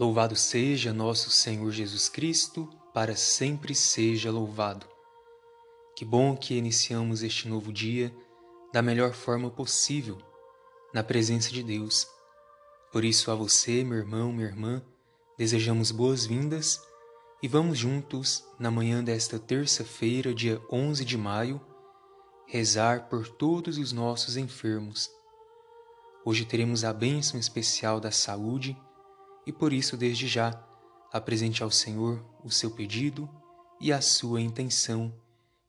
Louvado seja nosso Senhor Jesus Cristo, para sempre seja louvado. Que bom que iniciamos este novo dia da melhor forma possível, na presença de Deus. Por isso, a você, meu irmão, minha irmã, desejamos boas-vindas e vamos juntos, na manhã desta terça-feira, dia 11 de maio, rezar por todos os nossos enfermos. Hoje teremos a bênção especial da saúde e por isso, desde já, apresente ao Senhor o seu pedido e a sua intenção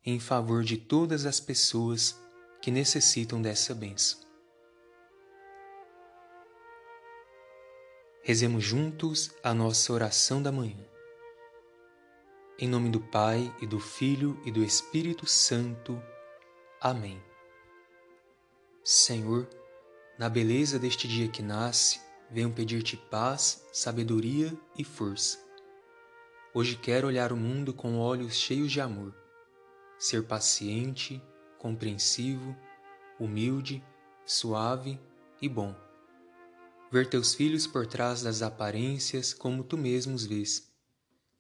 em favor de todas as pessoas que necessitam dessa bênção. Rezemos juntos a nossa oração da manhã. Em nome do Pai e do Filho e do Espírito Santo. Amém. Senhor, na beleza deste dia que nasce, venho pedir-te paz, sabedoria e força. Hoje quero olhar o mundo com olhos cheios de amor, ser paciente, compreensivo, humilde, suave e bom. Ver teus filhos por trás das aparências como tu mesmo os vês,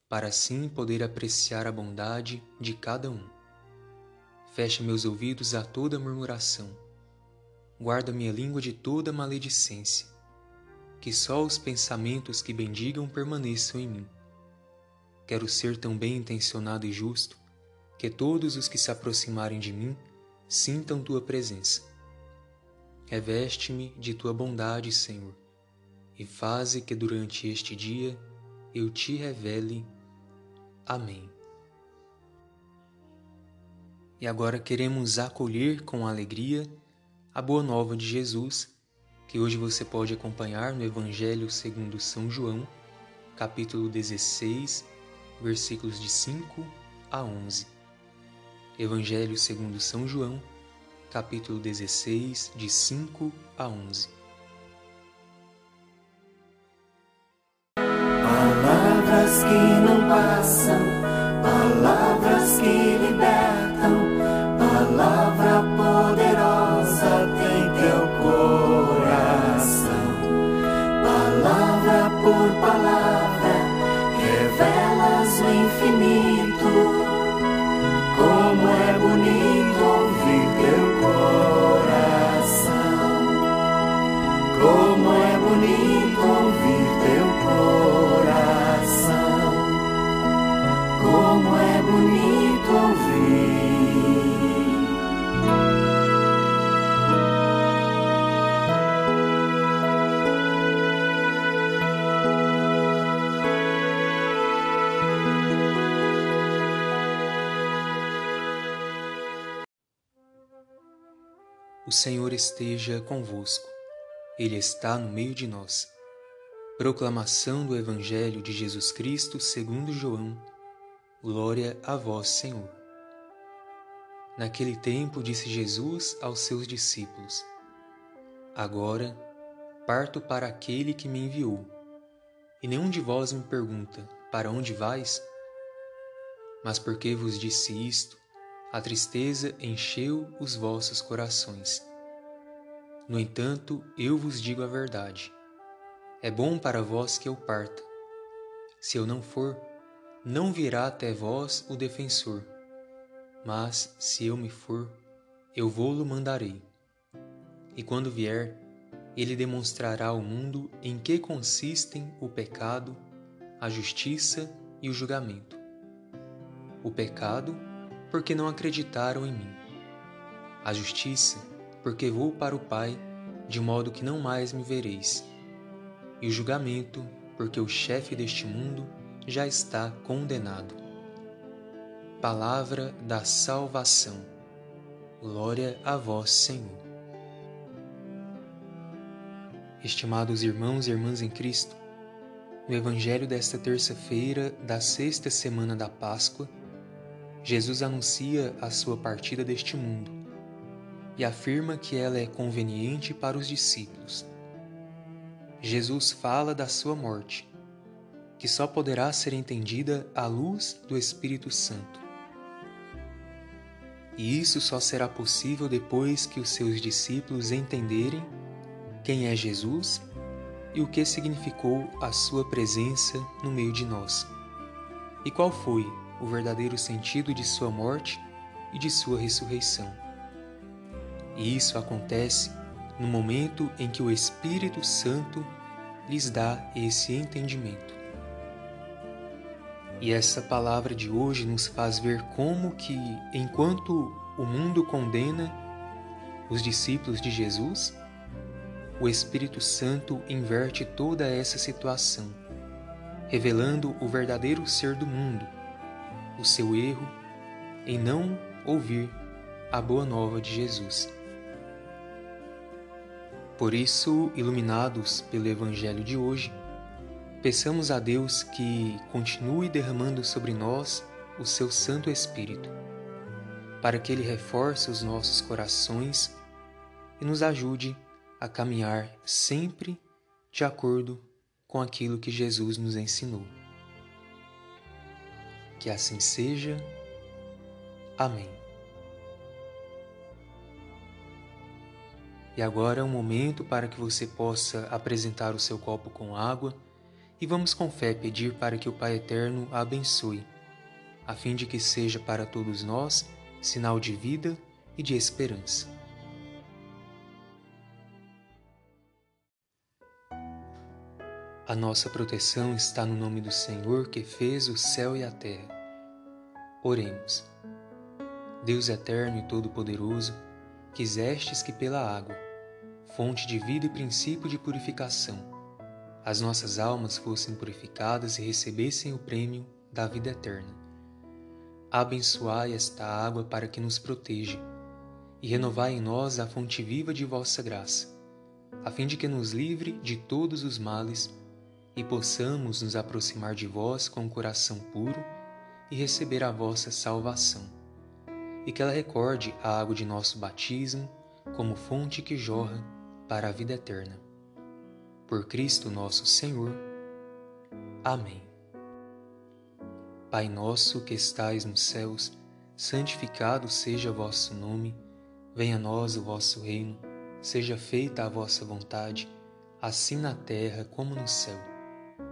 para assim poder apreciar a bondade de cada um. Fecha meus ouvidos a toda murmuração. Guarda minha língua de toda maledicência que só os pensamentos que bendigam permaneçam em mim. Quero ser tão bem intencionado e justo que todos os que se aproximarem de mim sintam tua presença. Reveste-me de tua bondade, Senhor, e faze que durante este dia eu te revele. Amém. E agora queremos acolher com alegria a boa nova de Jesus que hoje você pode acompanhar no Evangelho segundo São João, capítulo 16, versículos de 5 a 11. Evangelho segundo São João, capítulo 16, de 5 a 11. Palavras que não passam, palavras que O Senhor esteja convosco, Ele está no meio de nós. Proclamação do Evangelho de Jesus Cristo segundo João. Glória a vós, Senhor. Naquele tempo disse Jesus aos seus discípulos: Agora parto para aquele que me enviou, e nenhum de vós me pergunta: Para onde vais? Mas porque vos disse isto, a tristeza encheu os vossos corações. No entanto, eu vos digo a verdade. É bom para vós que eu parta. Se eu não for, não virá até vós o defensor. Mas, se eu me for, eu vou-lo mandarei. E quando vier, ele demonstrará ao mundo em que consistem o pecado, a justiça e o julgamento. O pecado porque não acreditaram em mim. A justiça, porque vou para o Pai, de modo que não mais me vereis. E o julgamento, porque o chefe deste mundo já está condenado. Palavra da salvação. Glória a vós, Senhor. Estimados irmãos e irmãs em Cristo, no Evangelho desta terça-feira da sexta semana da Páscoa, Jesus anuncia a sua partida deste mundo e afirma que ela é conveniente para os discípulos. Jesus fala da sua morte, que só poderá ser entendida à luz do Espírito Santo. E isso só será possível depois que os seus discípulos entenderem quem é Jesus e o que significou a sua presença no meio de nós. E qual foi o verdadeiro sentido de sua morte e de sua ressurreição. E isso acontece no momento em que o Espírito Santo lhes dá esse entendimento. E essa palavra de hoje nos faz ver como que, enquanto o mundo condena os discípulos de Jesus, o Espírito Santo inverte toda essa situação, revelando o verdadeiro ser do mundo, o seu erro em não ouvir a boa nova de Jesus. Por isso, iluminados pelo Evangelho de hoje, peçamos a Deus que continue derramando sobre nós o seu Santo Espírito, para que Ele reforce os nossos corações e nos ajude a caminhar sempre de acordo com aquilo que Jesus nos ensinou. Que assim seja. Amém. E agora é um momento para que você possa apresentar o seu copo com água e vamos com fé pedir para que o Pai Eterno a abençoe, a fim de que seja para todos nós sinal de vida e de esperança. A nossa proteção está no nome do Senhor que fez o céu e a terra. Oremos. Deus eterno e todo-poderoso, quisestes que pela água, fonte de vida e princípio de purificação, as nossas almas fossem purificadas e recebessem o prêmio da vida eterna. Abençoai esta água para que nos proteja e renovai em nós a fonte viva de vossa graça, a fim de que nos livre de todos os males e possamos nos aproximar de vós com o coração puro e receber a vossa salvação e que ela recorde a água de nosso batismo como fonte que jorra para a vida eterna. Por Cristo nosso Senhor. Amém. Pai nosso que estais nos céus, santificado seja vosso nome, venha a nós o vosso reino, seja feita a vossa vontade, assim na terra como no céu.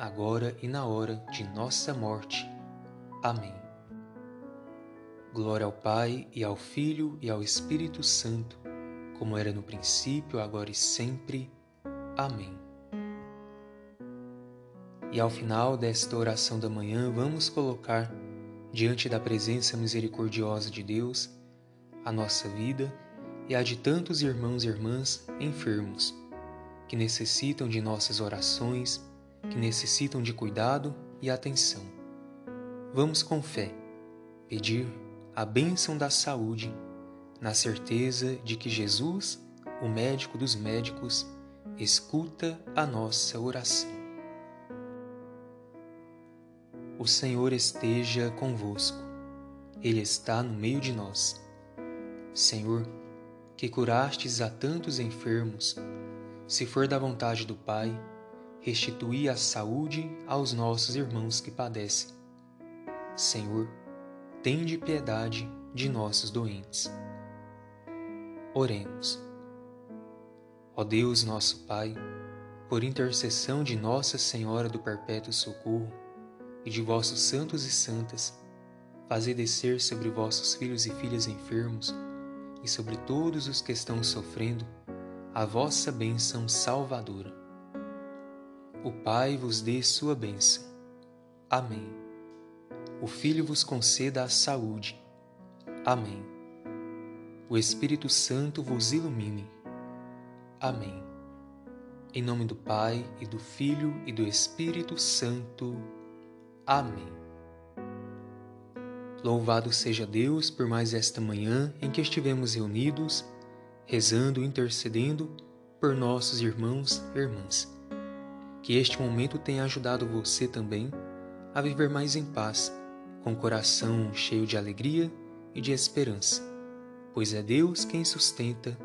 agora e na hora de nossa morte. Amém. Glória ao Pai, e ao Filho, e ao Espírito Santo, como era no princípio, agora e sempre. Amém. E ao final desta oração da manhã, vamos colocar diante da presença misericordiosa de Deus a nossa vida e a de tantos irmãos e irmãs enfermos, que necessitam de nossas orações, que necessitam de cuidado e atenção. Vamos com fé pedir a bênção da saúde, na certeza de que Jesus, o médico dos médicos, escuta a nossa oração. O Senhor esteja convosco, Ele está no meio de nós. Senhor, que curastes a tantos enfermos, se for da vontade do Pai, restituí a saúde aos nossos irmãos que padecem. Senhor, tende piedade de nossos doentes. Oremos. Ó Deus, nosso Pai, por intercessão de Nossa Senhora do Perpétuo Socorro e de vossos santos e santas, fazei descer sobre vossos filhos e filhas enfermos e sobre todos os que estão sofrendo a vossa bênção salvadora. O Pai vos dê sua bênção. Amém o Filho vos conceda a saúde. Amém. O Espírito Santo vos ilumine. Amém. Em nome do Pai, e do Filho, e do Espírito Santo. Amém. Louvado seja Deus por mais esta manhã em que estivemos reunidos, rezando e intercedendo por nossos irmãos e irmãs. Que este momento tenha ajudado você também a viver mais em paz, com o coração cheio de alegria e de esperança, pois é Deus quem sustenta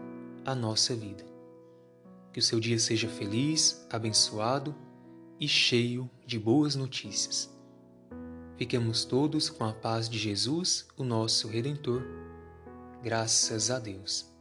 a nossa vida. Que o seu dia seja feliz, abençoado e cheio de boas notícias. Fiquemos todos com a paz de Jesus, o nosso Redentor. Graças a Deus.